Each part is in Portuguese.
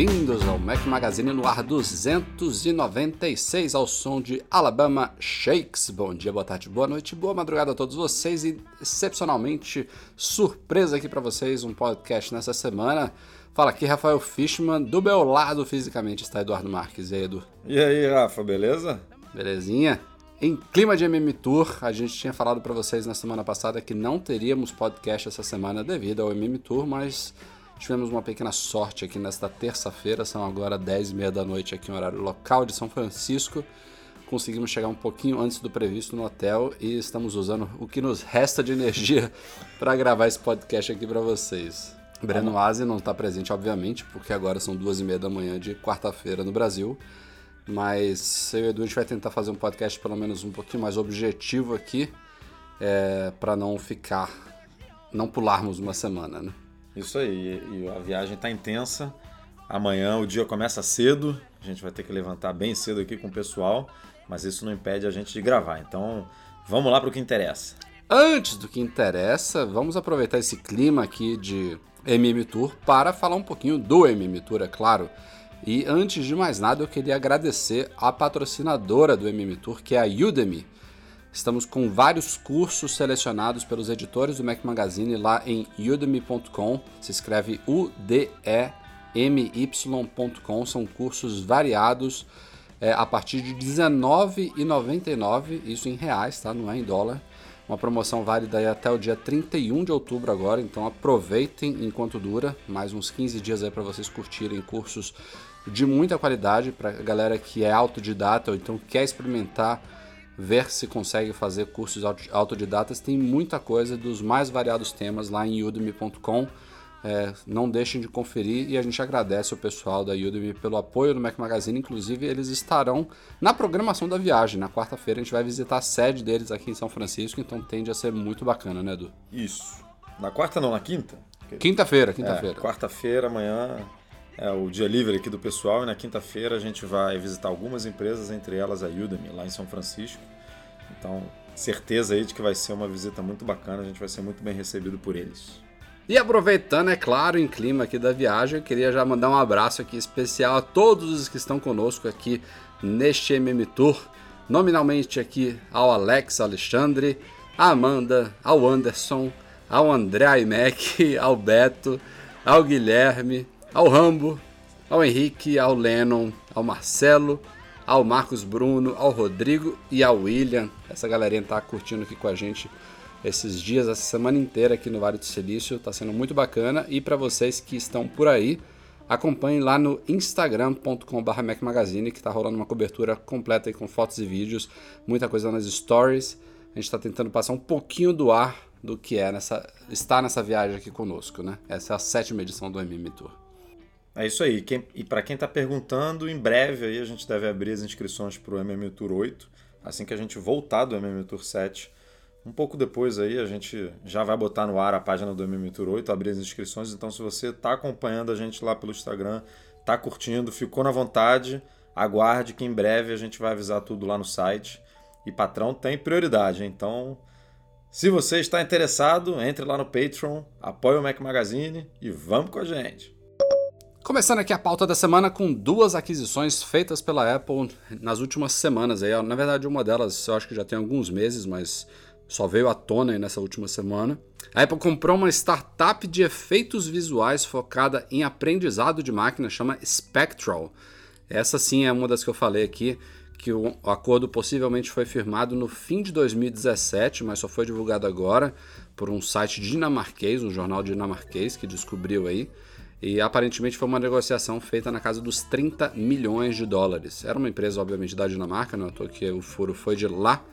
Bem-vindos ao Mac Magazine no ar 296 ao som de Alabama Shakes. Bom dia, boa tarde, boa noite, boa madrugada a todos vocês e excepcionalmente surpresa aqui para vocês um podcast nessa semana. Fala aqui Rafael Fishman, do meu lado fisicamente está Eduardo Marques. E aí, Edu? E aí, Rafa, beleza? Belezinha? Em clima de MM Tour, a gente tinha falado para vocês na semana passada que não teríamos podcast essa semana devido ao MM Tour, mas tivemos uma pequena sorte aqui nesta terça-feira, são agora 10 e meia da noite aqui no horário local de São Francisco. Conseguimos chegar um pouquinho antes do previsto no hotel e estamos usando o que nos resta de energia para gravar esse podcast aqui para vocês. Breno Aze não está presente, obviamente, porque agora são duas e meia da manhã de quarta-feira no Brasil. Mas eu e o Edu a gente vai tentar fazer um podcast pelo menos um pouquinho mais objetivo aqui, é, para não ficar, não pularmos uma semana, né? Isso aí, e a viagem tá intensa. Amanhã o dia começa cedo, a gente vai ter que levantar bem cedo aqui com o pessoal, mas isso não impede a gente de gravar. Então, vamos lá para o que interessa. Antes do que interessa, vamos aproveitar esse clima aqui de MM Tour para falar um pouquinho do MM Tour, é claro. E antes de mais nada, eu queria agradecer a patrocinadora do MM Tour, que é a Udemy. Estamos com vários cursos selecionados pelos editores do Mac Magazine lá em udemy.com. Se escreve U-D-E-M-Y.com. São cursos variados é, a partir de R$19,99, isso em reais, tá? Não é em dólar. Uma promoção válida até o dia 31 de outubro agora, então aproveitem enquanto dura. Mais uns 15 dias aí para vocês curtirem cursos de muita qualidade para a galera que é autodidata ou então quer experimentar, ver se consegue fazer cursos autodidatas. Tem muita coisa dos mais variados temas lá em udemy.com. É, não deixem de conferir e a gente agradece o pessoal da Udemy pelo apoio no Mac Magazine. Inclusive, eles estarão na programação da viagem. Na quarta-feira a gente vai visitar a sede deles aqui em São Francisco, então tende a ser muito bacana, né, Edu? Isso. Na quarta não, na quinta? Quinta-feira, quinta-feira. É, quarta-feira, amanhã é o dia livre aqui do pessoal e na quinta-feira a gente vai visitar algumas empresas, entre elas a Udemy, lá em São Francisco. Então, certeza aí de que vai ser uma visita muito bacana, a gente vai ser muito bem recebido por eles. E aproveitando, é claro, em clima aqui da viagem, eu queria já mandar um abraço aqui especial a todos os que estão conosco aqui neste MM Tour. Nominalmente aqui ao Alex Alexandre, à Amanda, ao Anderson, ao André Imek, ao Beto, ao Guilherme, ao Rambo, ao Henrique, ao Lennon, ao Marcelo, ao Marcos Bruno, ao Rodrigo e ao William. Essa galerinha tá curtindo aqui com a gente esses dias, essa semana inteira aqui no Vale do Silício, tá sendo muito bacana. E para vocês que estão por aí, acompanhem lá no instagram.com.br Magazine, que tá rolando uma cobertura completa aí com fotos e vídeos, muita coisa nas stories. A gente está tentando passar um pouquinho do ar do que é nessa, estar nessa viagem aqui conosco, né? Essa é a sétima edição do MM Tour. É isso aí. Quem, e para quem está perguntando, em breve aí a gente deve abrir as inscrições para o MM Tour 8, assim que a gente voltar do MM Tour 7. Um pouco depois aí a gente já vai botar no ar a página do MM Tour 8, abrir as inscrições. Então, se você está acompanhando a gente lá pelo Instagram, está curtindo, ficou na vontade, aguarde que em breve a gente vai avisar tudo lá no site. E patrão tem prioridade, então se você está interessado, entre lá no Patreon, apoie o Mac Magazine e vamos com a gente. Começando aqui a pauta da semana com duas aquisições feitas pela Apple nas últimas semanas. Aí, na verdade, uma delas eu acho que já tem alguns meses, mas só veio à tona nessa última semana. A Apple comprou uma startup de efeitos visuais focada em aprendizado de máquina, chama Spectral. Essa sim é uma das que eu falei aqui, que o acordo possivelmente foi firmado no fim de 2017, mas só foi divulgado agora por um site dinamarquês, um jornal dinamarquês que descobriu aí. E aparentemente foi uma negociação feita na casa dos 30 milhões de dólares. Era uma empresa, obviamente, da Dinamarca, não é à que o furo foi de lá,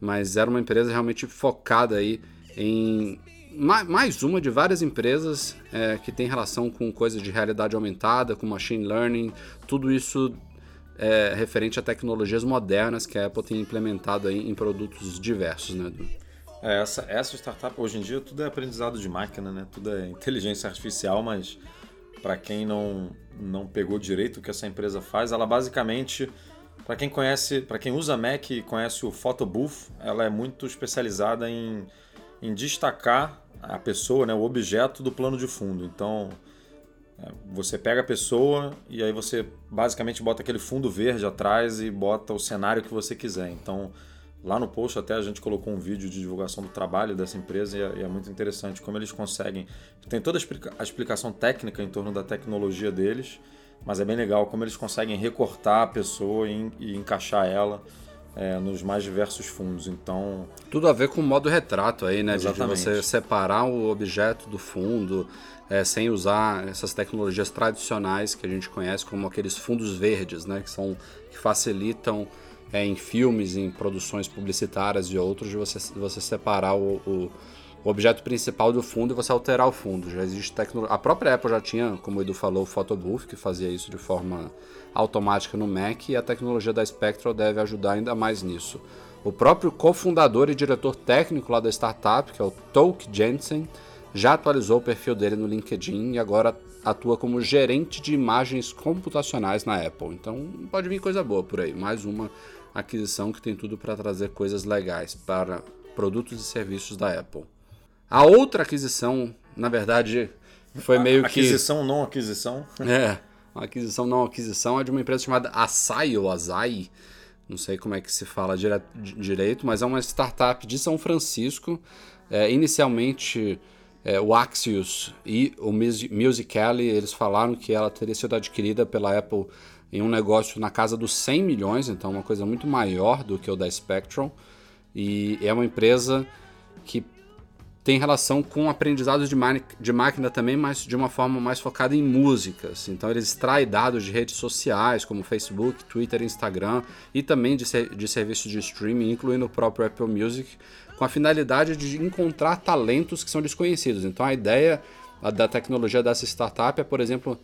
mas era uma empresa realmente focada aí em mais uma de várias empresas é, que tem relação com coisas de realidade aumentada, com machine learning, tudo isso é, referente a tecnologias modernas que a Apple tem implementado aí em produtos diversos, né? É, essa, essa startup hoje em dia tudo é aprendizado de máquina, né? Tudo é inteligência artificial, mas para quem não, não pegou direito o que essa empresa faz, ela basicamente, para quem conhece, para quem usa Mac e conhece o Photobooth, ela é muito especializada em, em destacar a pessoa, né, o objeto do plano de fundo. Então, é, você pega a pessoa e aí você basicamente bota aquele fundo verde atrás e bota o cenário que você quiser. Então, lá no post até a gente colocou um vídeo de divulgação do trabalho dessa empresa e é, e é muito interessante como eles conseguem. Tem toda a explicação técnica em torno da tecnologia deles, mas é bem legal como eles conseguem recortar a pessoa e, e encaixar ela é, nos mais diversos fundos. Então. Tudo a ver com o modo retrato aí, né? Exatamente. De você separar o objeto do fundo é, sem usar essas tecnologias tradicionais que a gente conhece, como aqueles fundos verdes, né? Que são que facilitam é, em filmes, em produções publicitárias e outros, de você, você separar o, o, o, objeto principal do fundo e você alterar o fundo. Já existe tecnologia. A própria Apple já tinha, como o Edu falou, o Photobooth, que fazia isso de forma automática no Mac e a tecnologia da Spectral deve ajudar ainda mais nisso. O próprio cofundador e diretor técnico lá da startup, que é o Toke Jensen, já atualizou o perfil dele no LinkedIn e agora atua como gerente de imagens computacionais na Apple. Então pode vir coisa boa por aí. Mais uma aquisição que tem tudo para trazer coisas legais para produtos e serviços da Apple. A outra aquisição, na verdade, foi meio aquisição, que. Aquisição, não aquisição. É. Uma aquisição não aquisição é de uma empresa chamada Asai ou Asai, não sei como é que se fala dire direito, mas é uma startup de São Francisco. É, inicialmente, é, o Axios e o Musical.ly, eles falaram que ela teria sido adquirida pela Apple em um negócio na casa dos 100 milhões, então uma coisa muito maior do que o da Spectrum. E é uma empresa que tem relação com aprendizados de, de máquina também, mas de uma forma mais focada em músicas. Então eles extraem dados de redes sociais como Facebook, Twitter, Instagram e também de, ser de serviços de streaming, incluindo o próprio Apple Music, com a finalidade de encontrar talentos que são desconhecidos. Então a ideia da tecnologia dessa startup é, por exemplo,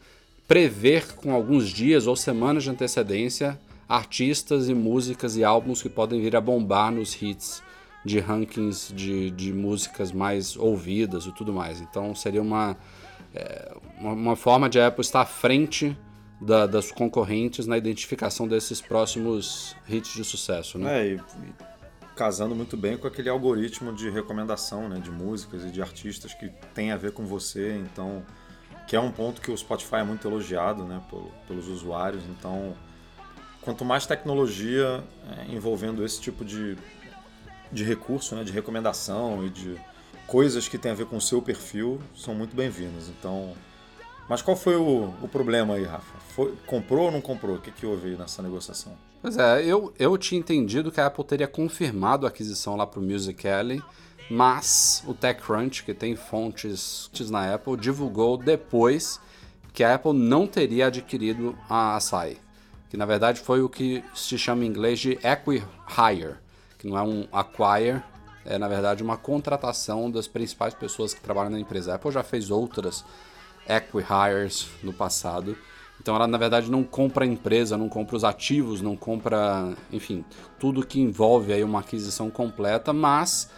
prever com alguns dias ou semanas de antecedência artistas e músicas e álbuns que podem vir a bombar nos hits de rankings de, de músicas mais ouvidas e tudo mais. Então seria uma, é, uma, forma de a Apple estar à frente da, das concorrentes na identificação desses próximos hits de sucesso. Né? É, e casando muito bem com aquele algoritmo de recomendação né, de músicas e de artistas que tem a ver com você, então que é um ponto que o Spotify é muito elogiado né, pelos usuários. Então, quanto mais tecnologia é, envolvendo esse tipo de de recurso, né, de recomendação e de coisas que têm a ver com o seu perfil são muito bem-vindas. Então, mas qual foi o, o problema aí, Rafa? Foi, comprou ou não comprou? O que, que houve aí nessa negociação? Pois é, eu, eu tinha entendido que a Apple teria confirmado a aquisição lá para o Musical.ly, mas o TechCrunch, que tem fontes na Apple, divulgou depois que a Apple não teria adquirido a Asai, que na verdade foi o que se chama em inglês de Equi-Hire, que não é um acquire, é na verdade uma contratação das principais pessoas que trabalham na empresa. A Apple já fez outras acquihires no passado. Então ela na verdade não compra a empresa, não compra os ativos, não compra, enfim, tudo que envolve aí uma aquisição completa, mas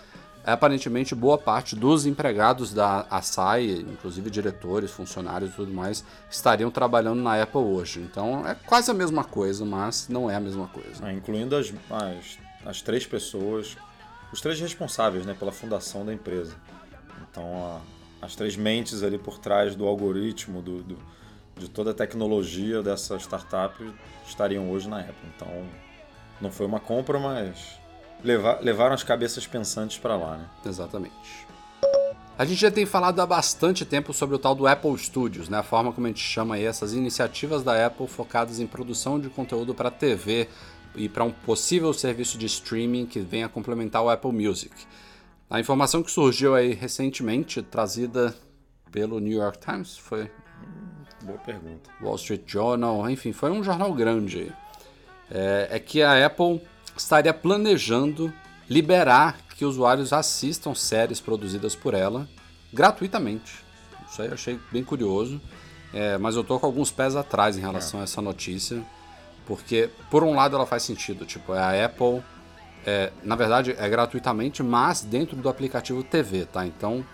aparentemente boa parte dos empregados da Asai, inclusive diretores, funcionários e tudo mais, estariam trabalhando na Apple hoje. Então é quase a mesma coisa, mas não é a mesma coisa. É, incluindo as, as as três pessoas, os três responsáveis né, pela fundação da empresa. Então, a, as três mentes ali por trás do algoritmo, do, do, de toda a tecnologia dessa startup estariam hoje na Apple. Então, não foi uma compra, mas levar, levaram as cabeças pensantes para lá. Né? Exatamente. A gente já tem falado há bastante tempo sobre o tal do Apple Studios, né? a forma como a gente chama aí essas iniciativas da Apple focadas em produção de conteúdo para TV, e para um possível serviço de streaming que venha complementar o Apple Music. A informação que surgiu aí recentemente, trazida pelo New York Times, foi Boa pergunta. Wall Street Journal, enfim, foi um jornal grande. É, é que a Apple estaria planejando liberar que usuários assistam séries produzidas por ela gratuitamente. Isso aí eu achei bem curioso, é, mas eu tô com alguns pés atrás em relação é. a essa notícia, porque por um lado ela faz sentido, tipo, é a Apple, é, na verdade é gratuitamente, mas dentro do aplicativo TV, tá? Então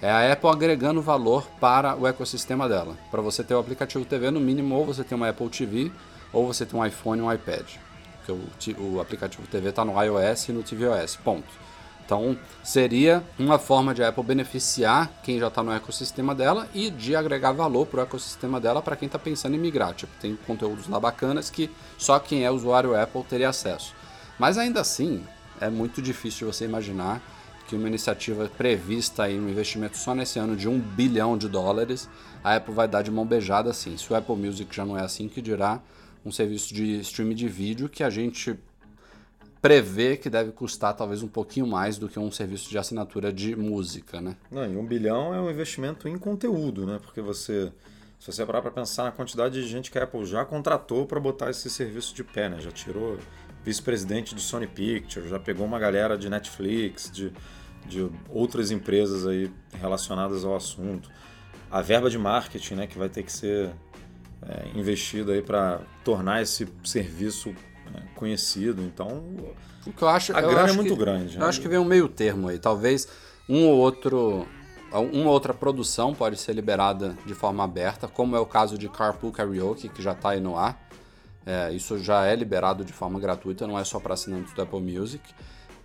é a Apple agregando valor para o ecossistema dela. Para você ter o aplicativo TV, no mínimo, ou você tem uma Apple TV, ou você tem um iPhone e um iPad. Porque o, o aplicativo TV está no iOS e no tvOS. Ponto. Então, seria uma forma de a Apple beneficiar quem já está no ecossistema dela e de agregar valor para o ecossistema dela para quem está pensando em migrar. Tipo, tem conteúdos lá bacanas que só quem é usuário Apple teria acesso. Mas ainda assim, é muito difícil você imaginar que uma iniciativa prevista aí, um investimento só nesse ano de um bilhão de dólares, a Apple vai dar de mão beijada assim. Se o Apple Music já não é assim, que dirá um serviço de streaming de vídeo que a gente prevê que deve custar talvez um pouquinho mais do que um serviço de assinatura de música, né? Não, e um bilhão é um investimento em conteúdo, né? Porque você, se você parar para pensar na quantidade de gente que a Apple já contratou para botar esse serviço de pé, né? Já tirou vice-presidente de Sony Pictures, já pegou uma galera de Netflix, de de outras empresas aí relacionadas ao assunto. A verba de marketing, né, que vai ter que ser é, investida aí para tornar esse serviço né, conhecido. Então, o que eu acho, a eu grana acho é muito que, grande. Eu né? acho que vem um meio termo aí. Talvez um ou outro uma outra produção pode ser liberada de forma aberta, como é o caso de Carpool Karaoke, que já está aí no ar. É, isso já é liberado de forma gratuita, não é só para assinantes do Apple Music.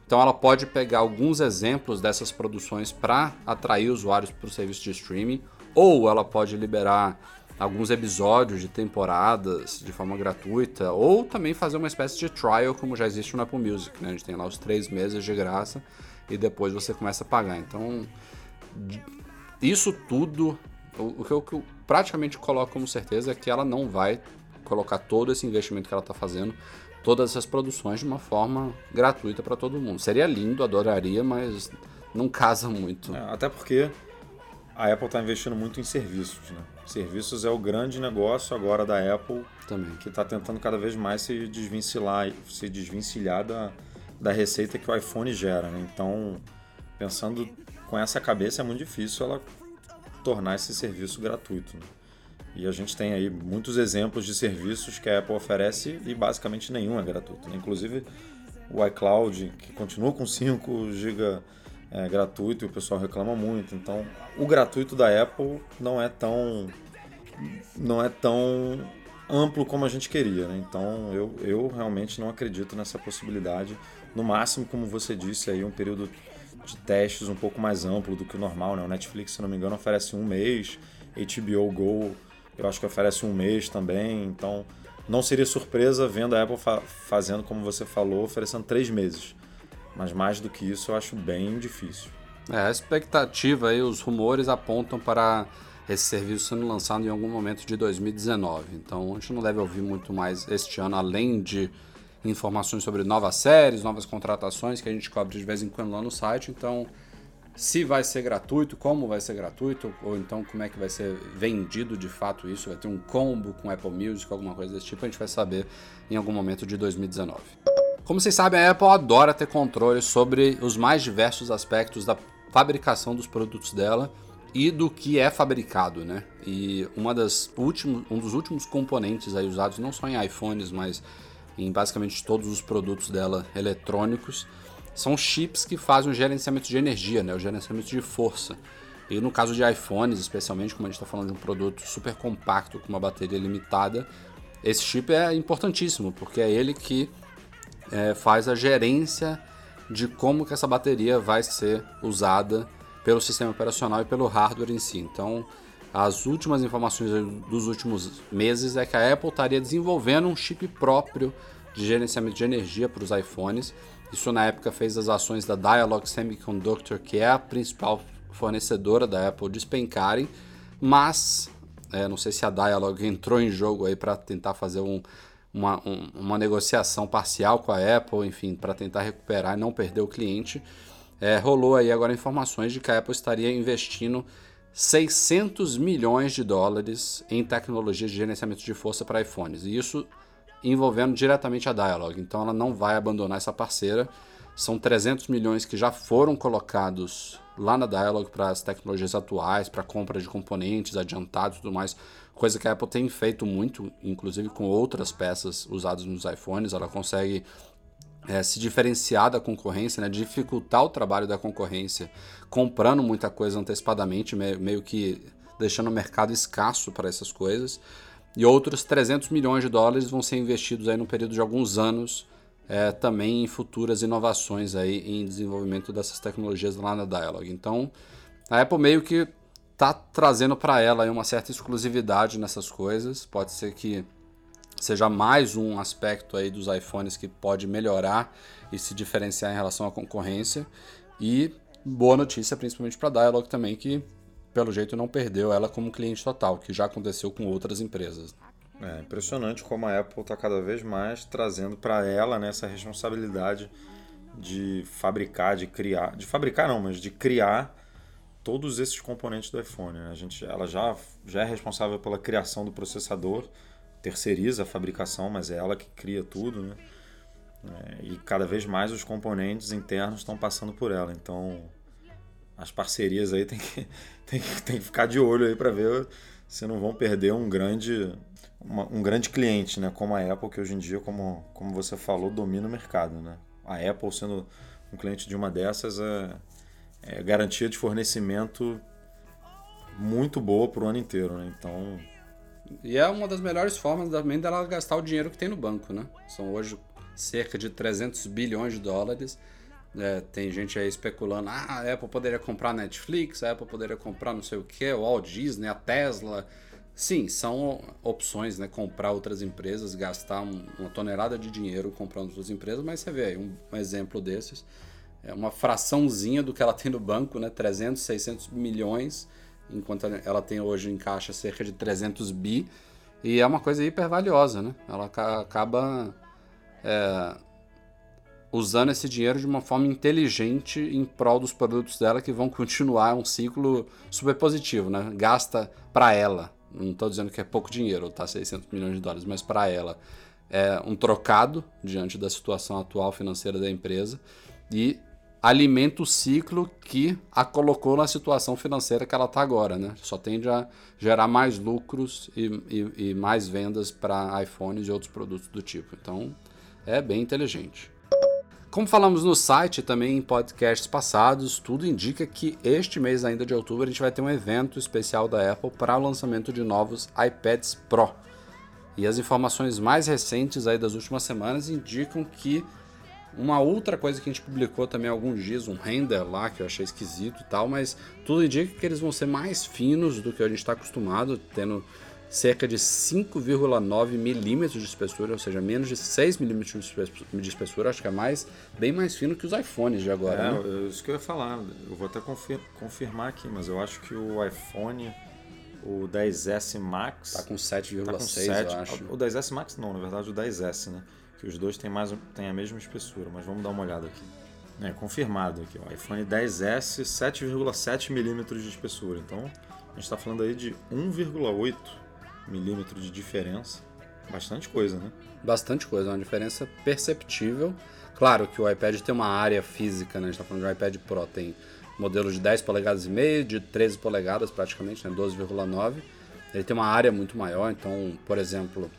Então ela pode pegar alguns exemplos dessas produções para atrair usuários para o serviço de streaming, ou ela pode liberar alguns episódios de temporadas de forma gratuita, ou também fazer uma espécie de trial, como já existe no Apple Music. Né? A gente tem lá os três meses de graça e depois você começa a pagar. Então, isso tudo, o que eu praticamente coloco como certeza é que ela não vai colocar todo esse investimento que ela está fazendo todas essas produções de uma forma gratuita para todo mundo. Seria lindo, adoraria, mas não casa muito. É, até porque a Apple está investindo muito em serviços. Né? Serviços é o grande negócio agora da Apple, Também. que está tentando cada vez mais se desvencilhar, se desvencilhar da, da receita que o iPhone gera. Né? Então, pensando com essa cabeça, é muito difícil ela tornar esse serviço gratuito. Né? E a gente tem aí muitos exemplos de serviços que a Apple oferece e basicamente nenhum é gratuito. Né? Inclusive o iCloud, que continua com 5 GB é, gratuito e o pessoal reclama muito. Então, o gratuito da Apple não é tão não é tão amplo como a gente queria. Né? Então, eu, eu realmente não acredito nessa possibilidade. No máximo, como você disse, aí um período de testes um pouco mais amplo do que o normal. Né? O Netflix, se não me engano, oferece um mês. HBO Go eu acho que oferece um mês também, então não seria surpresa vendo a Apple fa fazendo, como você falou, oferecendo três meses. Mas mais do que isso eu acho bem difícil. É, a expectativa e os rumores apontam para esse serviço sendo lançado em algum momento de 2019. Então a gente não deve ouvir muito mais este ano, além de informações sobre novas séries, novas contratações que a gente cobre de vez em quando lá no site. Então se vai ser gratuito, como vai ser gratuito, ou então como é que vai ser vendido de fato isso, vai ter um combo com Apple Music, alguma coisa desse tipo, a gente vai saber em algum momento de 2019. Como vocês sabem, a Apple adora ter controle sobre os mais diversos aspectos da fabricação dos produtos dela e do que é fabricado, né? E uma das últimos, um dos últimos componentes aí usados não só em iPhones, mas em basicamente todos os produtos dela eletrônicos, são chips que fazem o gerenciamento de energia, né? o gerenciamento de força. E no caso de iPhones, especialmente, como a gente está falando de um produto super compacto com uma bateria limitada, esse chip é importantíssimo, porque é ele que é, faz a gerência de como que essa bateria vai ser usada pelo sistema operacional e pelo hardware em si. Então, as últimas informações dos últimos meses é que a Apple estaria desenvolvendo um chip próprio de gerenciamento de energia para os iPhones isso na época fez as ações da Dialog Semiconductor, que é a principal fornecedora da Apple, despencarem, mas é, não sei se a Dialog entrou em jogo aí para tentar fazer um, uma, um, uma negociação parcial com a Apple, enfim, para tentar recuperar e não perder o cliente. É, rolou aí agora informações de que a Apple estaria investindo 600 milhões de dólares em tecnologia de gerenciamento de força para iPhones. E isso envolvendo diretamente a Dialog. Então ela não vai abandonar essa parceira. São 300 milhões que já foram colocados lá na Dialog para as tecnologias atuais, para compra de componentes adiantados e tudo mais. Coisa que a Apple tem feito muito, inclusive com outras peças usadas nos iPhones. Ela consegue é, se diferenciar da concorrência, né, dificultar o trabalho da concorrência, comprando muita coisa antecipadamente, meio, que deixando o mercado escasso para essas coisas. E outros 300 milhões de dólares vão ser investidos aí no período de alguns anos, é, também em futuras inovações aí em desenvolvimento dessas tecnologias lá na Dialog. Então, a Apple meio que está trazendo para ela uma certa exclusividade nessas coisas. Pode ser que seja mais um aspecto aí dos iPhones que pode melhorar e se diferenciar em relação à concorrência. E boa notícia, principalmente para a Dialog também, que pelo jeito não perdeu ela como cliente total, que já aconteceu com outras empresas. É impressionante como a Apple está cada vez mais trazendo para ela né, essa responsabilidade de fabricar, de criar, de fabricar não, mas de criar todos esses componentes do iPhone. Né? A gente, ela já, já é responsável pela criação do processador, terceiriza a fabricação, mas é ela que cria tudo, né? É, e cada vez mais os componentes internos estão passando por ela. Então, as parcerias aí tem que, tem que, tem que ficar de olho aí para ver se não vão perder um grande, uma, um grande cliente, né? Como a Apple, que hoje em dia, como, como você falou, domina o mercado, né? A Apple sendo um cliente de uma dessas é, é garantia de fornecimento muito boa para o ano inteiro, né? Então e é uma das melhores formas também dela gastar o dinheiro que tem no banco, né? São hoje cerca de 300 bilhões de dólares. É, tem gente aí especulando, ah, a Apple poderia comprar Netflix, a Apple poderia comprar não sei o que, o Walt Disney, a Tesla. Sim, são opções, né? Comprar outras empresas, gastar um, uma tonelada de dinheiro comprando outras empresas, mas você vê aí um, um exemplo desses. É uma fraçãozinha do que ela tem no banco, né? 300, 600 milhões enquanto ela tem hoje em caixa cerca de 300 bi, e é uma coisa hiper valiosa, né? Ela acaba é, usando esse dinheiro de uma forma inteligente em prol dos produtos dela que vão continuar um ciclo super positivo, né? Gasta para ela, não estou dizendo que é pouco dinheiro, tá? 600 milhões de dólares, mas para ela é um trocado diante da situação atual financeira da empresa e alimenta o ciclo que a colocou na situação financeira que ela está agora, né? Só tende a gerar mais lucros e, e, e mais vendas para iPhones e outros produtos do tipo. Então, é bem inteligente. Como falamos no site também em podcasts passados, tudo indica que este mês ainda de outubro a gente vai ter um evento especial da Apple para o lançamento de novos iPads Pro. E as informações mais recentes aí das últimas semanas indicam que uma outra coisa que a gente publicou também há alguns dias, um render lá que eu achei esquisito e tal, mas tudo indica que eles vão ser mais finos do que a gente está acostumado, tendo cerca de 5,9 milímetros de espessura, ou seja, menos de 6 milímetros de espessura, acho que é mais, bem mais fino que os iPhones de agora. É, né? isso que eu ia falar, eu vou até confir confirmar aqui, mas eu acho que o iPhone, o 10S Max... Tá com 7,6, tá eu acho. O 10S Max não, na verdade o 10S, né? que os dois têm, mais, têm a mesma espessura, mas vamos dar uma olhada aqui. É, confirmado aqui, ó, iPhone 10S 7,7 milímetros de espessura. Então a gente está falando aí de 1,8 milímetros de diferença. Bastante coisa, né? Bastante coisa, uma diferença perceptível. Claro que o iPad tem uma área física, né? A gente está falando de um iPad Pro, tem modelo de 10 polegadas e meio, de 13 polegadas praticamente, né? 12,9. Ele tem uma área muito maior, então, por exemplo,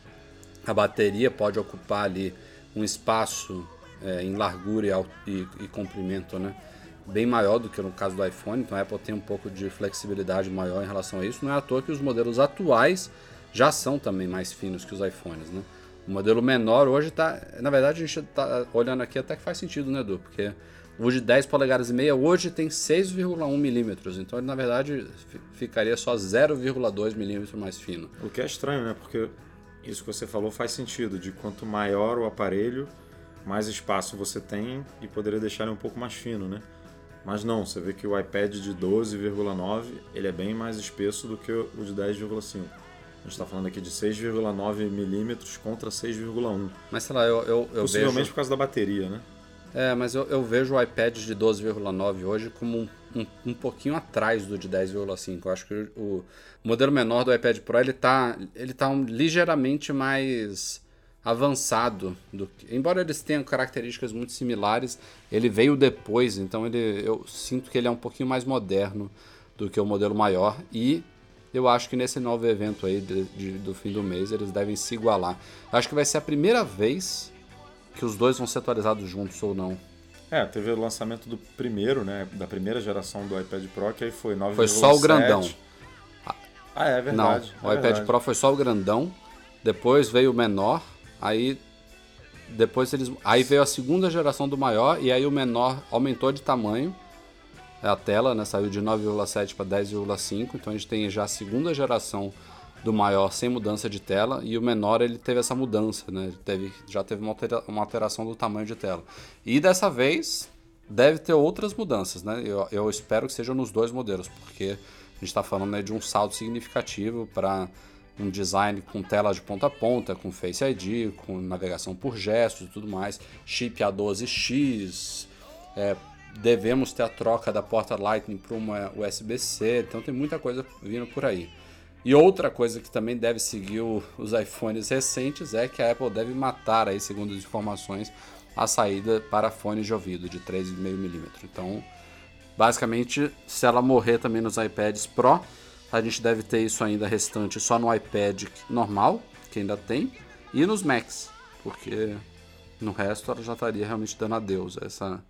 a bateria pode ocupar ali um espaço é, em largura e, e, e, comprimento, né? Bem maior do que no caso do iPhone, então a Apple tem um pouco de flexibilidade maior em relação a isso. Não é à toa que os modelos atuais já são também mais finos que os iPhones, né? O modelo menor hoje está. Na verdade, a gente está olhando aqui até que faz sentido, né, Edu? Porque o de 10 polegadas e meia hoje tem 6,1 milímetros, então ele na verdade ficaria só 0,2 milímetros mais fino. O que é estranho, né? Porque isso que você falou faz sentido, de quanto maior o aparelho, mais espaço você tem e poderia deixar ele um pouco mais fino, né? Mas não, você vê que o iPad de 12,9 ele é bem mais espesso do que o de 10,5. A gente está falando aqui de 6,9 milímetros contra 6,1. Mas sei lá, eu, eu, eu Possivelmente vejo... por causa da bateria, né? É, mas eu, eu vejo o iPad de 12,9 hoje como um, um, um, pouquinho atrás do de 10,5. Eu acho que o, o, modelo menor do iPad Pro ele tá, ele tá um, ligeiramente mais avançado. Do, embora eles tenham características muito similares, ele veio depois, então ele, eu sinto que ele é um pouquinho mais moderno do que o modelo maior. E eu acho que nesse novo evento aí de, de, do fim do mês eles devem se igualar. Acho que vai ser a primeira vez que os dois vão ser atualizados juntos ou não. É, teve o lançamento do primeiro, né, da primeira geração do iPad Pro, que aí foi 9,7. Foi só o grandão. Ah, é verdade. Não, o é iPad verdade. Pro foi só o grandão, depois veio o menor, aí depois eles, aí veio a segunda geração do maior e aí o menor aumentou de tamanho. A tela, né, saiu de 9,7 para 10,5, então a gente tem já a segunda geração do maior sem mudança de tela e o menor ele teve essa mudança, né? Ele teve, já teve uma, altera, uma alteração do tamanho de tela. E dessa vez deve ter outras mudanças, né? Eu, eu espero que sejam nos dois modelos, porque a gente está falando né, de um salto significativo para um design com tela de ponta a ponta, com Face ID, com navegação por gestos e tudo mais, chip A12X, é, devemos ter a troca da porta Lightning para uma USB-C, então tem muita coisa vindo por aí. E outra coisa que também deve seguir o, os iPhones recentes é que a Apple deve matar, aí, segundo as informações, a saída para fones de ouvido de 3,5mm. Então, basicamente, se ela morrer também nos iPads Pro, a gente deve ter isso ainda restante só no iPad normal, que ainda tem, e nos Macs, porque no resto ela já estaria realmente dando adeus a essa,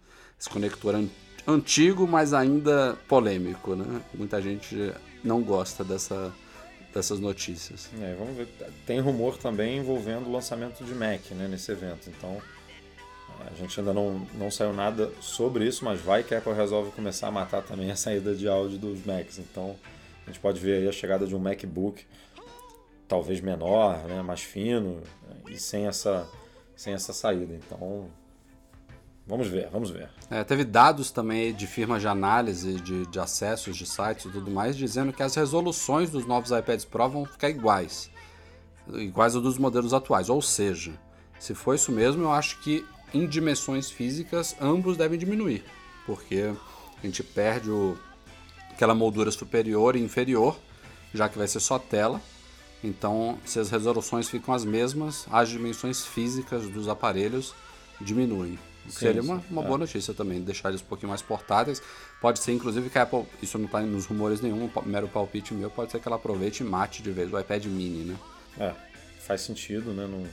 conector an antigo, mas ainda polêmico, né? Muita gente não gosta dessa dessas notícias. É, vamos ver. Tem rumor também envolvendo o lançamento de Mac né, nesse evento. Então a gente ainda não, não saiu nada sobre isso, mas vai que a Apple resolve começar a matar também a saída de áudio dos Macs. Então a gente pode ver aí a chegada de um MacBook talvez menor, né, mais fino e sem essa, sem essa saída. Então Vamos ver, vamos ver. É, teve dados também de firmas de análise de, de acessos de sites e tudo mais, dizendo que as resoluções dos novos iPads Pro vão ficar iguais. Iguais aos dos modelos atuais. Ou seja, se for isso mesmo, eu acho que em dimensões físicas ambos devem diminuir. Porque a gente perde o, aquela moldura superior e inferior, já que vai ser só tela. Então, se as resoluções ficam as mesmas, as dimensões físicas dos aparelhos diminuem. Sim, Seria uma, uma é. boa notícia também, deixar eles um pouquinho mais portáteis. Pode ser, inclusive, que a Apple, isso não está nos rumores nenhum, um mero palpite meu, pode ser que ela aproveite e mate de vez o iPad mini, né? É, faz sentido, né? Não,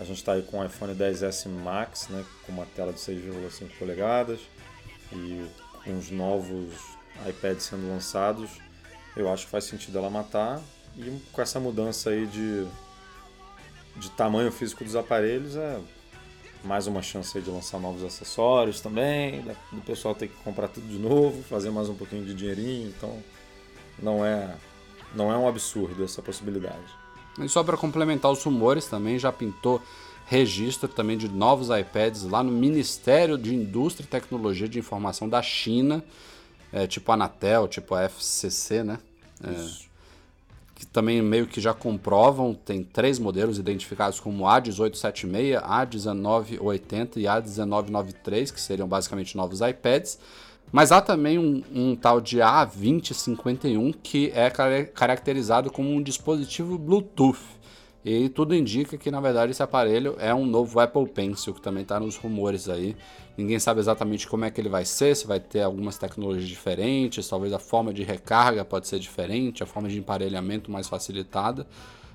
a gente está aí com o iPhone 10S Max, né? Com uma tela de 6,5 polegadas e com os novos iPads sendo lançados, eu acho que faz sentido ela matar. E com essa mudança aí de, de tamanho físico dos aparelhos, é mais uma chance de lançar novos acessórios também, do pessoal ter que comprar tudo de novo, fazer mais um pouquinho de dinheirinho, então não é não é um absurdo essa possibilidade. E só para complementar os rumores também já pintou registro também de novos iPads lá no Ministério de Indústria e Tecnologia de Informação da China, é, tipo a Anatel, tipo a FCC, né? É, que também meio que já comprovam, tem três modelos identificados como A1876, A1980 e A1993, que seriam basicamente novos iPads. Mas há também um, um tal de A2051 que é caracterizado como um dispositivo Bluetooth. E tudo indica que na verdade esse aparelho é um novo Apple Pencil, que também está nos rumores aí. Ninguém sabe exatamente como é que ele vai ser, se vai ter algumas tecnologias diferentes, talvez a forma de recarga pode ser diferente, a forma de emparelhamento mais facilitada,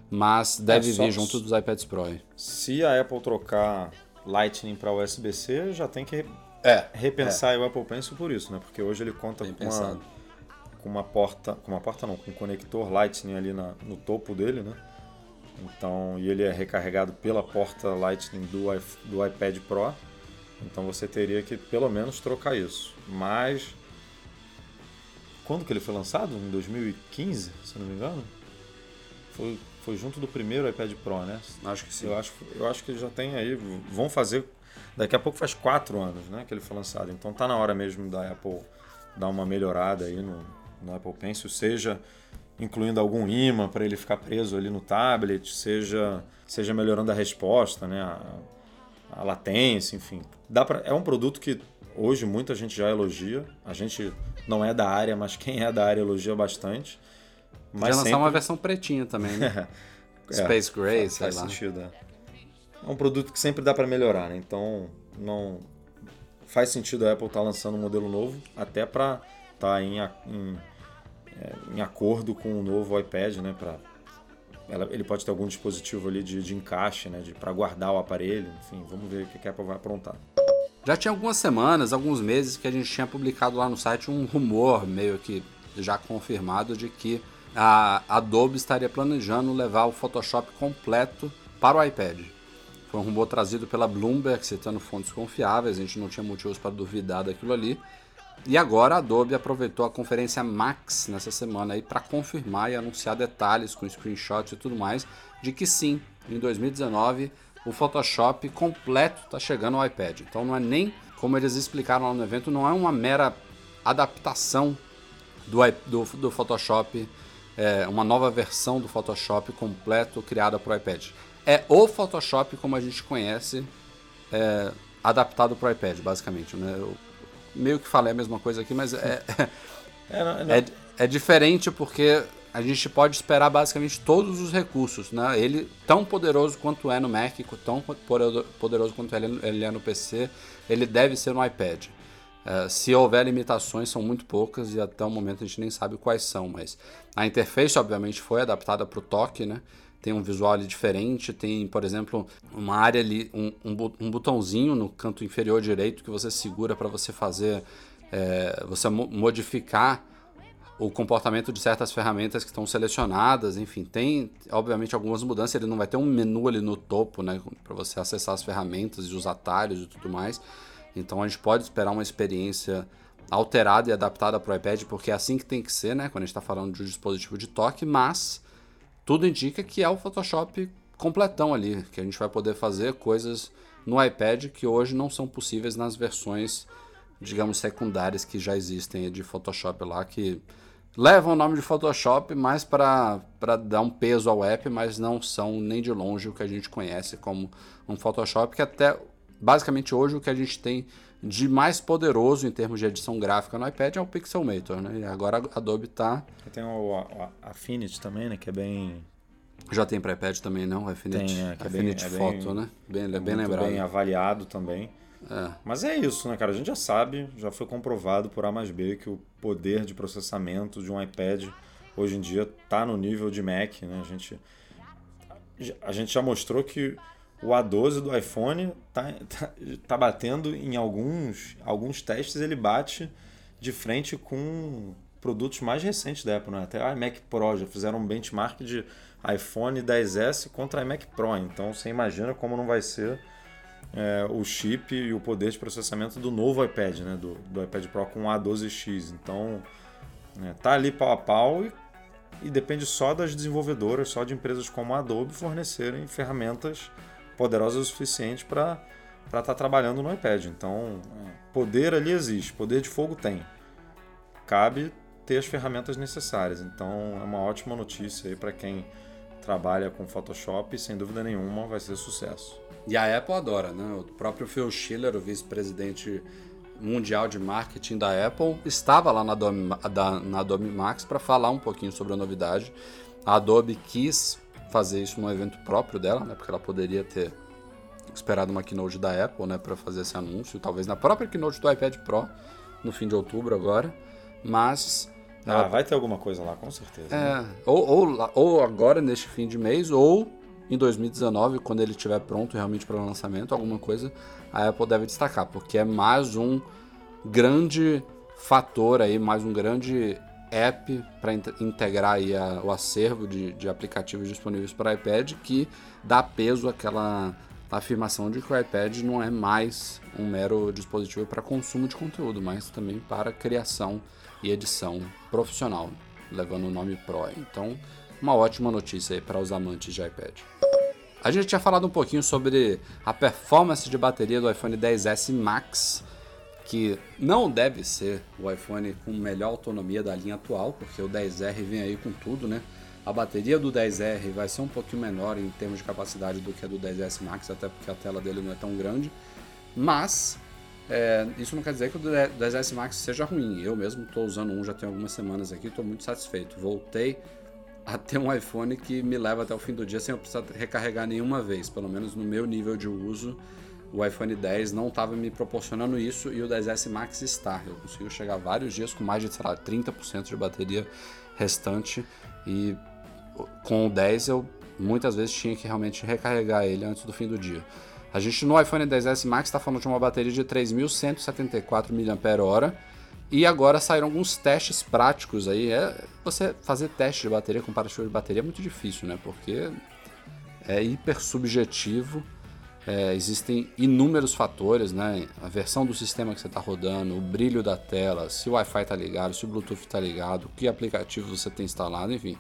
mas deve é, vir junto dos iPads Pro. Aí. Se a Apple trocar Lightning para USB-C, já tem que é, repensar é. o Apple Pencil por isso, né? Porque hoje ele conta com uma, com uma porta, com uma porta não, com um conector Lightning ali na, no topo dele, né? Então, e ele é recarregado pela porta Lightning do, do iPad Pro. Então você teria que pelo menos trocar isso. Mas quando que ele foi lançado? Em 2015, se não me engano? Foi, foi junto do primeiro iPad Pro, né? Acho que sim. Eu acho, eu acho que já tem aí. Vão fazer. Daqui a pouco faz quatro anos né, que ele foi lançado. Então tá na hora mesmo da Apple dar uma melhorada aí no, no Apple Pencil, seja incluindo algum imã para ele ficar preso ali no tablet, seja, seja melhorando a resposta, né? A, a latência, enfim. Dá pra, é um produto que hoje muita gente já elogia. A gente não é da área, mas quem é da área elogia bastante. Mas já lançar sempre... uma versão pretinha também, né? é, Space Gray, sei faz lá. sentido, é. é um produto que sempre dá para melhorar, né? Então, não faz sentido a Apple estar tá lançando um modelo novo, até para estar tá em, em, é, em, acordo com o novo iPad, né? Pra, ela, ele pode ter algum dispositivo ali de, de encaixe, né? Para guardar o aparelho, enfim, vamos ver o que a Apple vai aprontar. Já tinha algumas semanas, alguns meses que a gente tinha publicado lá no site um rumor meio que já confirmado de que a Adobe estaria planejando levar o Photoshop completo para o iPad. Foi um rumor trazido pela Bloomberg, citando fontes confiáveis, a gente não tinha motivos para duvidar daquilo ali. E agora a Adobe aproveitou a conferência Max nessa semana aí para confirmar e anunciar detalhes com screenshots e tudo mais de que sim, em 2019 o Photoshop completo está chegando ao iPad. Então não é nem, como eles explicaram lá no evento, não é uma mera adaptação do, do, do Photoshop, é, uma nova versão do Photoshop completo criada para o iPad é o Photoshop como a gente conhece, é, adaptado para o iPad, basicamente. Né? Meio que falei a mesma coisa aqui, mas é, é, não, não. é, é diferente porque a gente pode esperar basicamente todos os recursos. Né? Ele, tão poderoso quanto é no Mac, tão poderoso quanto ele é no PC, ele deve ser no iPad. Uh, se houver limitações, são muito poucas e até o momento a gente nem sabe quais são, mas a interface, obviamente, foi adaptada para o toque, né? Tem um visual ali diferente, tem, por exemplo, uma área ali, um, um, botãozinho no canto inferior direito que você segura para você fazer, é, você modificar o comportamento de certas ferramentas que estão selecionadas, enfim, tem obviamente algumas mudanças, ele não vai ter um menu ali no topo, né, para você acessar as ferramentas e os atalhos e tudo mais. Então a gente pode esperar uma experiência alterada e adaptada para o iPad, porque é assim que tem que ser, né, quando a gente está falando de um dispositivo de toque, mas tudo indica que é o Photoshop completão ali, que a gente vai poder fazer coisas no iPad que hoje não são possíveis nas versões, digamos, secundárias que já existem de Photoshop lá, que levam o nome de Photoshop mais para dar um peso ao app, mas não são nem de longe o que a gente conhece como um Photoshop, que até basicamente hoje o que a gente tem de mais poderoso em termos de edição gráfica no iPad é o Pixelmator, né? E agora a Adobe está Tem o, Affinity também, né? Que é bem... Já tem para iPad também, não? O Affinity, tem, é, que Affinity é bem, Photo, é bem, né? Bem, é bem lembrado. bem avaliado também. É. Mas é isso, né, cara? A gente já sabe, já foi comprovado por A mais B que o poder de processamento de um iPad hoje em dia está no nível de Mac, né? A gente, a gente já mostrou que o A12 do iPhone tá, tá, tá, batendo em alguns, alguns testes, ele bate de frente com produtos mais recentes da Apple, né? até a iMac Pro já fizeram um benchmark de iPhone 10S contra iMac Pro, então você imagina como não vai ser é, o chip e o poder de processamento do novo iPad, né? do, do iPad Pro com A12X, então é, tá ali pau a pau e, e depende só das desenvolvedoras, só de empresas como a Adobe fornecerem ferramentas poderosa o suficiente para estar tá trabalhando no iPad. Então, poder ali existe, poder de fogo tem. Cabe ter as ferramentas necessárias. Então, é uma ótima notícia aí para quem trabalha com Photoshop e sem dúvida nenhuma vai ser sucesso. E a Apple adora, né? O próprio Phil Schiller, o vice-presidente mundial de marketing da Apple, estava lá na Adobe, na Adobe Max para falar um pouquinho sobre a novidade. A Adobe quis fazer isso num evento próprio dela, né? Porque ela poderia ter esperado uma keynote da Apple, né, para fazer esse anúncio, talvez na própria keynote do iPad Pro no fim de outubro agora, mas ah, ela... vai ter alguma coisa lá, com certeza. É, né? ou, ou, ou agora neste fim de mês, ou em 2019, quando ele estiver pronto realmente para o lançamento, alguma coisa a Apple deve destacar, porque é mais um grande fator aí, mais um grande app para integrar aí a, o acervo de, de aplicativos disponíveis para iPad que dá peso àquela afirmação de que o iPad não é mais um mero dispositivo para consumo de conteúdo, mas também para criação e edição profissional, levando o nome Pro. Então, uma ótima notícia aí para os amantes de iPad. A gente tinha falado um pouquinho sobre a performance de bateria do iPhone 10s Max que não deve ser o iPhone com melhor autonomia da linha atual, porque o 10R vem aí com tudo, né? A bateria do 10R vai ser um pouquinho menor em termos de capacidade do que a do 10S Max, até porque a tela dele não é tão grande. Mas é, isso não quer dizer que o 10S Max seja ruim. Eu mesmo estou usando um já tem algumas semanas aqui, estou muito satisfeito. Voltei a ter um iPhone que me leva até o fim do dia sem eu precisar recarregar nenhuma vez, pelo menos no meu nível de uso. O iPhone 10 não estava me proporcionando isso e o 10S Max está. Eu consigo chegar vários dias com mais de, sei lá, 30% de bateria restante e com o 10 eu muitas vezes tinha que realmente recarregar ele antes do fim do dia. A gente no iPhone 10S Max está falando de uma bateria de 3.174 mAh e agora saíram alguns testes práticos aí. É, você fazer teste de bateria, comparativo de bateria é muito difícil, né? Porque é hiper subjetivo. É, existem inúmeros fatores, né? A versão do sistema que você está rodando, o brilho da tela, se o Wi-Fi está ligado, se o Bluetooth está ligado, que aplicativo você tem instalado, enfim.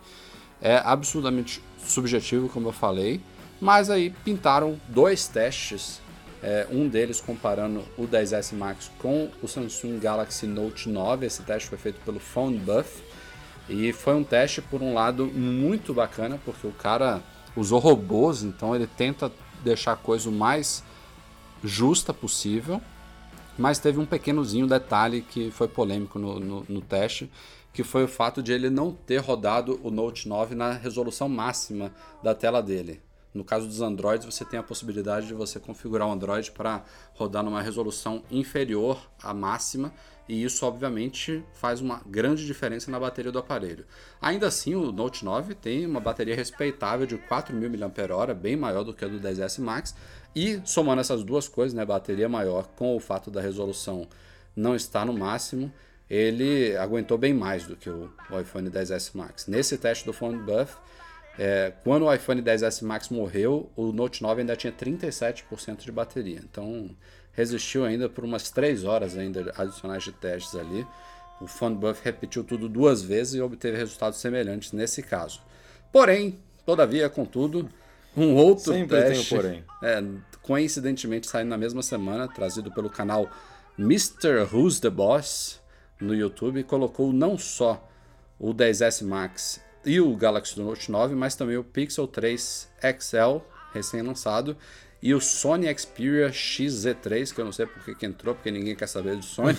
É absolutamente subjetivo, como eu falei. Mas aí pintaram dois testes é, um deles comparando o 10S Max com o Samsung Galaxy Note 9. Esse teste foi feito pelo Phone Buff e foi um teste, por um lado, muito bacana, porque o cara usou robôs, então ele tenta deixar a coisa o mais justa possível. Mas teve um pequenozinho detalhe que foi polêmico no, no, no teste, que foi o fato de ele não ter rodado o Note 9 na resolução máxima da tela dele. No caso dos Androids, você tem a possibilidade de você configurar o Android para rodar numa resolução inferior à máxima, e isso obviamente faz uma grande diferença na bateria do aparelho. Ainda assim, o Note 9 tem uma bateria respeitável de 4.000 mAh, bem maior do que a do 10S Max, e somando essas duas coisas, né, bateria maior com o fato da resolução não estar no máximo, ele aguentou bem mais do que o, iPhone 10S Max. Nesse teste do Phone Buff, é, quando o iPhone 10S Max morreu, o Note 9 ainda tinha 37% de bateria. Então resistiu ainda por umas 3 horas ainda adicionais de testes ali. O PhoneBuff repetiu tudo duas vezes e obteve resultados semelhantes nesse caso. Porém, todavia, contudo, um outro Sempre teste, porém. É, coincidentemente saindo na mesma semana, trazido pelo canal Mr. Who's the Boss no YouTube, colocou não só o 10S Max e o Galaxy Note 9, mas também o Pixel 3 XL recém-lançado e o Sony Xperia XZ3, que eu não sei porque que entrou, porque ninguém quer saber do Sony.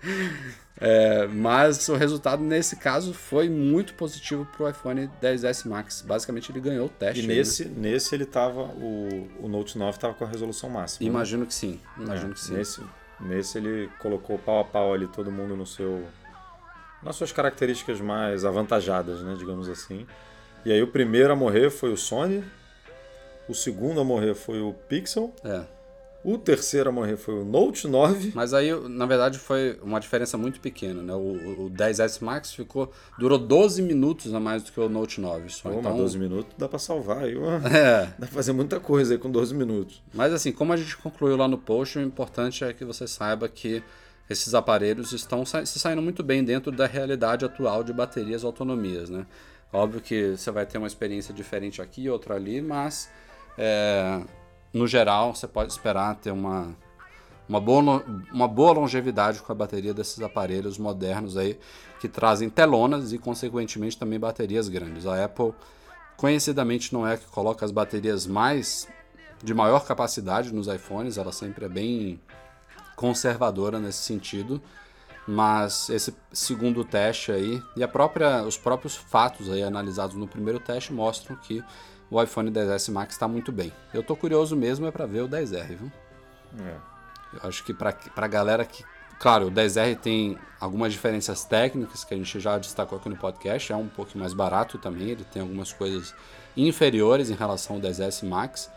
é, mas o resultado nesse caso foi muito positivo para o iPhone 10s Max. Basicamente ele ganhou o teste. E nesse, né? nesse ele tava. O, o Note 9 estava com a resolução máxima. Né? Imagino né? que sim. Imagino é, que sim. Nesse, nesse ele colocou pau a pau ali todo mundo no seu nas suas características mais avantajadas, né, digamos assim. E aí o primeiro a morrer foi o Sony, o segundo a morrer foi o Pixel. É. O terceiro a morrer foi o Note 9. Mas aí, na verdade, foi uma diferença muito pequena, né? O, o 10S Max ficou, durou 12 minutos a mais do que o Note 9. Só. Pô, então, 12 minutos dá para salvar aí. Uma... É. Dá pra fazer muita coisa aí com 12 minutos. Mas assim, como a gente concluiu lá no post, o importante é que você saiba que esses aparelhos estão sa se saindo muito bem dentro da realidade atual de baterias autonomias, né? Óbvio que você vai ter uma experiência diferente aqui, outra ali, mas é, no geral você pode esperar ter uma, uma, boa, uma boa longevidade com a bateria desses aparelhos modernos aí que trazem telonas e consequentemente também baterias grandes. A Apple conhecidamente não é a que coloca as baterias mais de maior capacidade nos iPhones, ela sempre é bem conservadora nesse sentido, mas esse segundo teste aí e a própria, os próprios fatos aí analisados no primeiro teste mostram que o iPhone 10s Max está muito bem. Eu tô curioso mesmo é para ver o 10R, viu? É. Eu acho que para a galera que Claro, o 10R tem algumas diferenças técnicas que a gente já destacou aqui no podcast. É um pouco mais barato também, ele tem algumas coisas inferiores em relação ao 10S Max,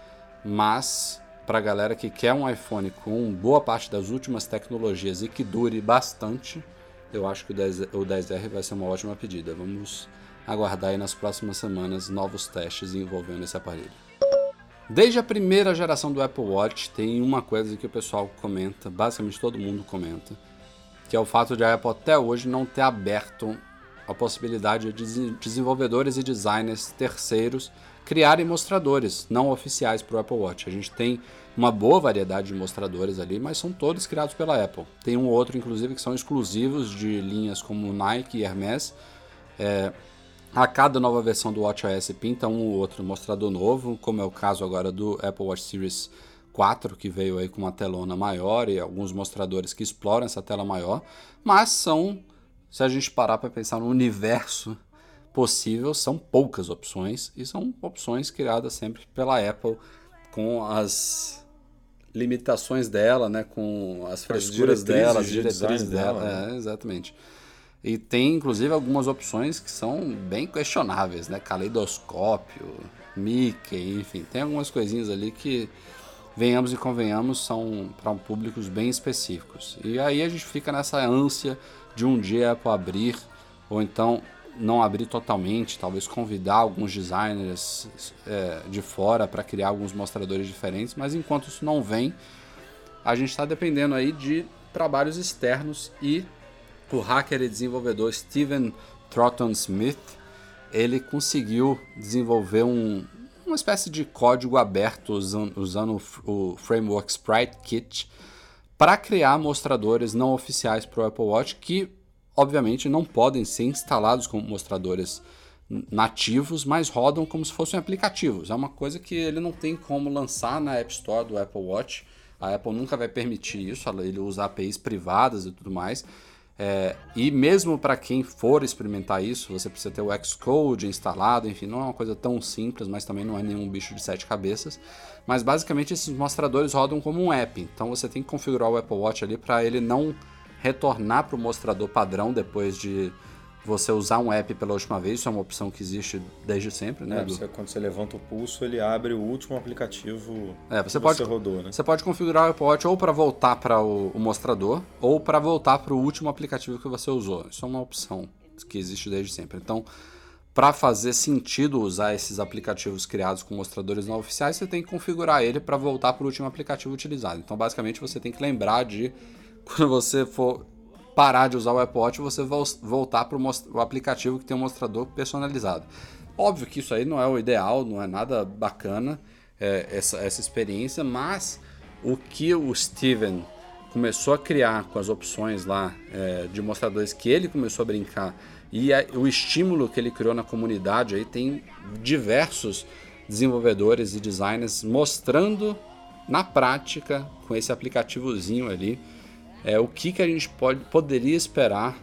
mas para a galera que quer um iPhone com boa parte das últimas tecnologias e que dure bastante, eu acho que o, 10, o 10R vai ser uma ótima pedida. Vamos aguardar aí nas próximas semanas novos testes envolvendo esse aparelho. Desde a primeira geração do Apple Watch, tem uma coisa que o pessoal comenta, basicamente todo mundo comenta, que é o fato de a Apple até hoje não ter aberto a possibilidade de desenvolvedores e designers terceiros criarem mostradores não oficiais para o Apple Watch. A gente tem uma boa variedade de mostradores ali, mas são todos criados pela Apple. Tem um outro, inclusive, que são exclusivos de linhas como Nike e Hermes. É, A cada nova versão do WatchOS pinta um ou outro mostrador novo, como é o caso agora do Apple Watch Series 4, que veio aí com uma telona maior e alguns mostradores que exploram essa tela maior, mas são, se a gente parar para pensar no universo possível, são poucas opções e são opções criadas sempre pela Apple com as limitações dela, né, com as frescuras dela, as diretrizes dela, dela né? é, exatamente. E tem inclusive algumas opções que são bem questionáveis, né? Caleidoscópio, Mickey, enfim, tem algumas coisinhas ali que venhamos e convenhamos, são para públicos bem específicos. E aí a gente fica nessa ânsia de um dia Apple abrir, ou então não abrir totalmente, talvez convidar alguns designers é, de fora para criar alguns mostradores diferentes, mas enquanto isso não vem, a gente está dependendo aí de trabalhos externos e o hacker e desenvolvedor Steven Trotton Smith ele conseguiu desenvolver um, uma espécie de código aberto usando, usando o framework Sprite Kit para criar mostradores não oficiais para o Apple Watch que, obviamente, não podem ser instalados como mostradores nativos, mas rodam como se fossem aplicativos. É uma coisa que ele não tem como lançar na App Store do Apple Watch. A Apple nunca vai permitir isso, ele usa APIs privadas e tudo mais. É, e mesmo para quem for experimentar isso, você precisa ter o Xcode instalado, enfim, não é uma coisa tão simples, mas também não é nenhum bicho de sete cabeças. Mas basicamente esses mostradores rodam como um app, então você tem que configurar o Apple Watch ali para ele não retornar para o mostrador padrão depois de você usar um app pela última vez, isso é uma opção que existe desde sempre, né? É, você, quando você levanta o pulso, ele abre o último aplicativo é, você que pode, você rodou, né? Você pode configurar o Apple Watch ou para voltar para o, o, mostrador, ou para voltar para o último aplicativo que você usou. Isso é uma opção que existe desde sempre. Então, para fazer sentido usar esses aplicativos criados com mostradores não oficiais, você tem que configurar ele para voltar para o último aplicativo utilizado. Então, basicamente, você tem que lembrar de quando você for parar de usar o Apple Watch você voltar para o aplicativo que tem um mostrador personalizado. Óbvio que isso aí não é o ideal, não é nada bacana é, essa, essa experiência, mas o que o Steven começou a criar com as opções lá é, de mostradores que ele começou a brincar e a, o estímulo que ele criou na comunidade aí tem diversos desenvolvedores e designers mostrando na prática com esse aplicativozinho ali é, o que, que a gente pode, poderia esperar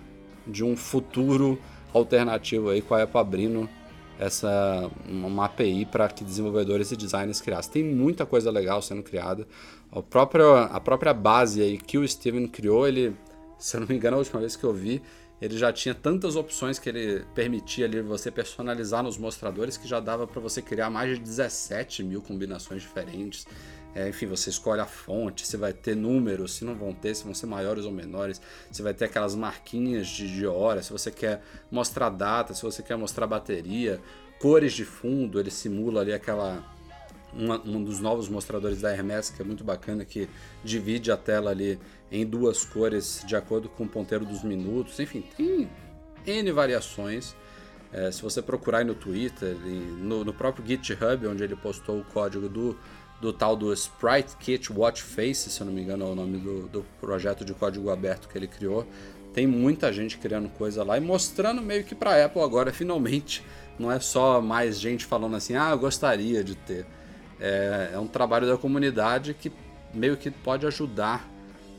de um futuro alternativo aí com a Apple abrindo essa uma API para que desenvolvedores e designers criassem. Tem muita coisa legal sendo criada. A própria, a própria base aí que o Steven criou, ele, se eu não me engano, a última vez que eu vi, ele já tinha tantas opções que ele permitia ali você personalizar nos mostradores que já dava para você criar mais de 17 mil combinações diferentes. É, enfim, você escolhe a fonte, se vai ter números, se não vão ter, se vão ser maiores ou menores, se vai ter aquelas marquinhas de, de hora, se você quer mostrar data, se você quer mostrar bateria, cores de fundo, ele simula ali aquela. Uma, um dos novos mostradores da Hermes, que é muito bacana, que divide a tela ali em duas cores de acordo com o ponteiro dos minutos. Enfim, tem N variações. É, se você procurar aí no Twitter, no, no próprio GitHub, onde ele postou o código do do tal do Sprite Kit Watch Face, se eu não me engano é o nome do, do projeto de código aberto que ele criou. Tem muita gente criando coisa lá e mostrando meio que para Apple agora, finalmente, não é só mais gente falando assim, ah, eu gostaria de ter. É, é um trabalho da comunidade que meio que pode ajudar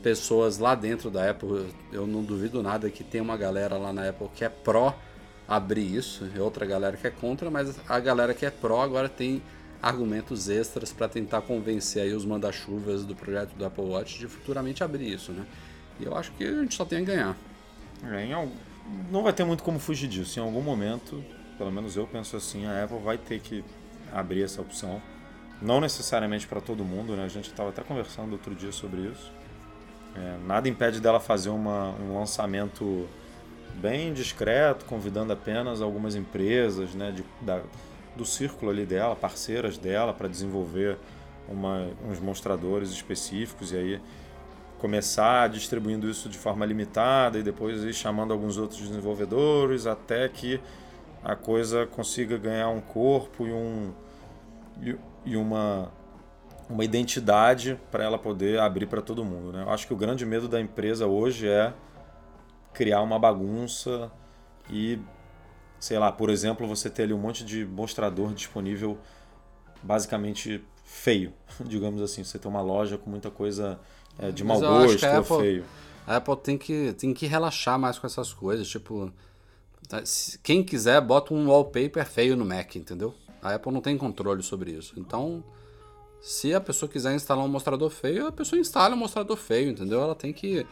pessoas lá dentro da Apple. Eu não duvido nada que tem uma galera lá na Apple que é pró abrir isso, e outra galera que é contra, mas a galera que é pró agora tem argumentos extras para tentar convencer aí os manda-chuvas do projeto do Apple Watch de futuramente abrir isso, né? E eu acho que a gente só tem a ganhar. É, algum... Não vai ter muito como fugir disso. Em algum momento, pelo menos eu penso assim, a Apple vai ter que abrir essa opção. Não necessariamente para todo mundo, né? A gente estava até conversando outro dia sobre isso. É, nada impede dela fazer uma, um lançamento bem discreto, convidando apenas algumas empresas, né? De, da, do círculo ali dela, parceiras dela, para desenvolver uma, uns mostradores específicos e aí começar distribuindo isso de forma limitada e depois ir chamando alguns outros desenvolvedores até que a coisa consiga ganhar um corpo e, um, e, e uma, uma identidade para ela poder abrir para todo mundo. Né? Eu acho que o grande medo da empresa hoje é criar uma bagunça e sei lá, por exemplo, você ter ali um monte de mostrador disponível basicamente feio, digamos assim. Você tem uma loja com muita coisa é, de mau gosto ou Apple, feio. A Apple tem que, tem que relaxar mais com essas coisas. Tipo, tá, quem quiser, bota um wallpaper feio no Mac, entendeu? A Apple não tem controle sobre isso. Então, se a pessoa quiser instalar um mostrador feio, a pessoa instala um mostrador feio, entendeu? Ela tem que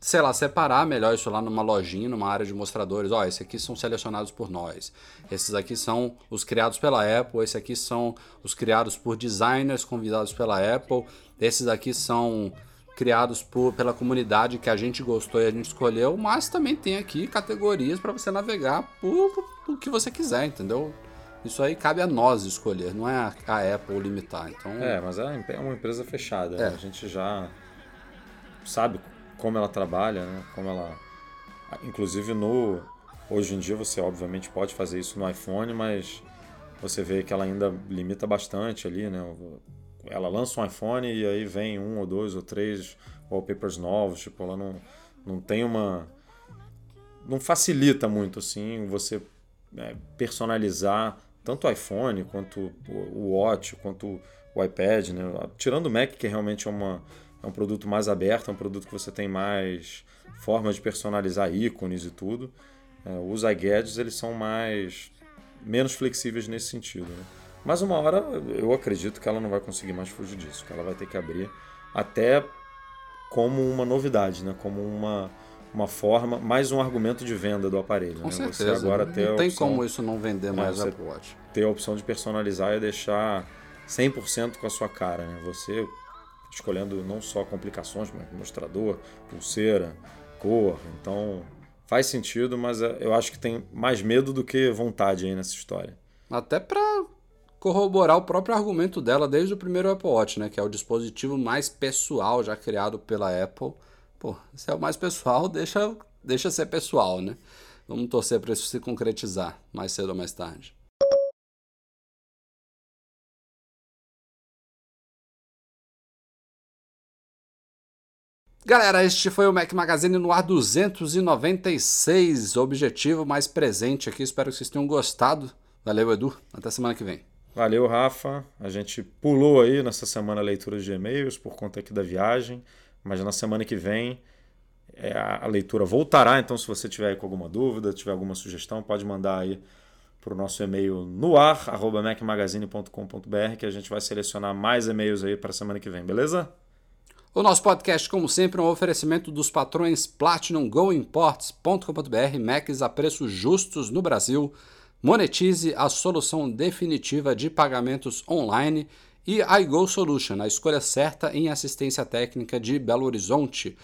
sei lá, separar melhor isso lá numa lojinha, numa área de mostradores. Ó, oh, esses aqui são selecionados por nós. Esses aqui são os criados pela Apple. Esses aqui são os criados por designers convidados pela Apple. Esses aqui são criados por, pela comunidade que a gente gostou e a gente escolheu. Mas também tem aqui categorias para você navegar por, por, o que você quiser, entendeu? Isso aí cabe a nós escolher, não é a, a Apple limitar. Então... É, mas é uma empresa fechada. É. A gente já sabe como ela trabalha, né? como ela. Inclusive no. Hoje em dia você obviamente pode fazer isso no iPhone, mas você vê que ela ainda limita bastante ali, né? Ela lança um iPhone e aí vem um ou dois ou três wallpapers novos, tipo, ela não, não tem uma. Não facilita muito assim você é, personalizar tanto o iPhone quanto o Watch, quanto o iPad, né? Tirando o Mac, que realmente é uma é um produto mais aberto, é um produto que você tem mais formas de personalizar ícones e tudo. É, os iGadgets eles são mais menos flexíveis nesse sentido. Né? Mas uma hora eu acredito que ela não vai conseguir mais fugir disso, que ela vai ter que abrir até como uma novidade, né? como uma, uma forma, mais um argumento de venda do aparelho. Com né? certeza. Você agora ter não tem opção, como isso não vender mais é, Apple Watch. Ter a opção de personalizar e deixar 100% com a sua cara. Né? Você escolhendo não só complicações, mas mostrador, pulseira, cor. Então faz sentido, mas é, eu acho que tem mais medo do que vontade aí nessa história. Até para corroborar o próprio argumento dela desde o primeiro Apple Watch, né, que é o dispositivo mais pessoal já criado pela Apple. Pô, se é o mais pessoal, deixa deixa ser pessoal, né? Vamos torcer para isso se concretizar mais cedo ou mais tarde. Galera, este foi o Mac Magazine no ar 296, objetivo mais presente aqui. Espero que vocês tenham gostado. Valeu, Edu. Até semana que vem. Valeu, Rafa. A gente pulou aí nessa semana a leitura de e-mails por conta aqui da viagem, mas na semana que vem é, a leitura voltará. Então, se você tiver com alguma dúvida, tiver alguma sugestão, pode mandar aí para o nosso e-mail no ar, macmagazine.com.br, que a gente vai selecionar mais e-mails aí para a semana que vem, beleza? O nosso podcast, como sempre, é um oferecimento dos patrões Platinum GoImports.com.br, Macs a preços justos no Brasil. Monetize a solução definitiva de pagamentos online e iGo Solution, a escolha certa em assistência técnica de Belo Horizonte.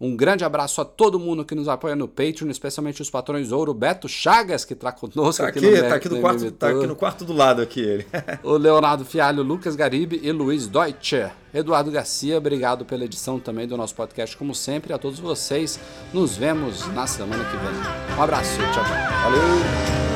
Um grande abraço a todo mundo que nos apoia no Patreon, especialmente os patrões Ouro, Beto Chagas, que está conosco tá aqui, aqui, no tá aqui, no quarto, tá aqui no quarto do lado aqui ele. o Leonardo Fialho, Lucas Garibe e Luiz Deutscher. Eduardo Garcia, obrigado pela edição também do nosso podcast, como sempre. A todos vocês, nos vemos na semana que vem. Um abraço, tchau, tchau. Valeu!